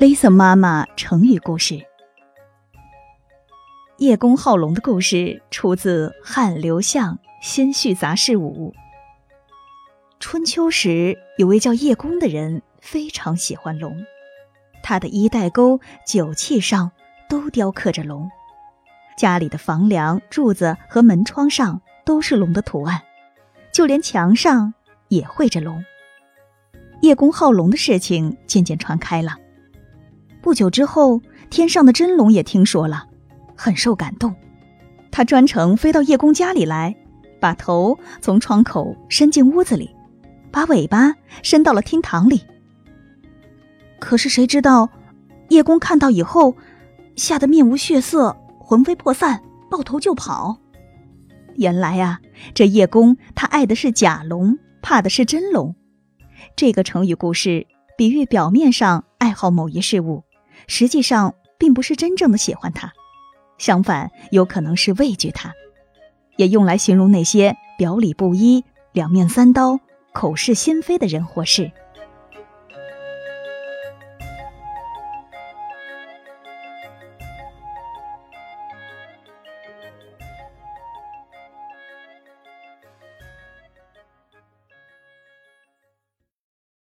Lisa 妈妈成语故事：叶公好龙的故事出自汉刘向《先序杂事五》。春秋时，有位叫叶公的人，非常喜欢龙，他的衣带钩、酒器上都雕刻着龙，家里的房梁、柱子和门窗上都是龙的图案，就连墙上也绘着龙。叶公好龙的事情渐渐传开了。不久之后，天上的真龙也听说了，很受感动。他专程飞到叶公家里来，把头从窗口伸进屋子里，把尾巴伸到了厅堂里。可是谁知道，叶公看到以后，吓得面无血色，魂飞魄散，抱头就跑。原来啊，这叶公他爱的是假龙，怕的是真龙。这个成语故事比喻表面上爱好某一事物。实际上并不是真正的喜欢他，相反，有可能是畏惧他，也用来形容那些表里不一、两面三刀、口是心非的人或事。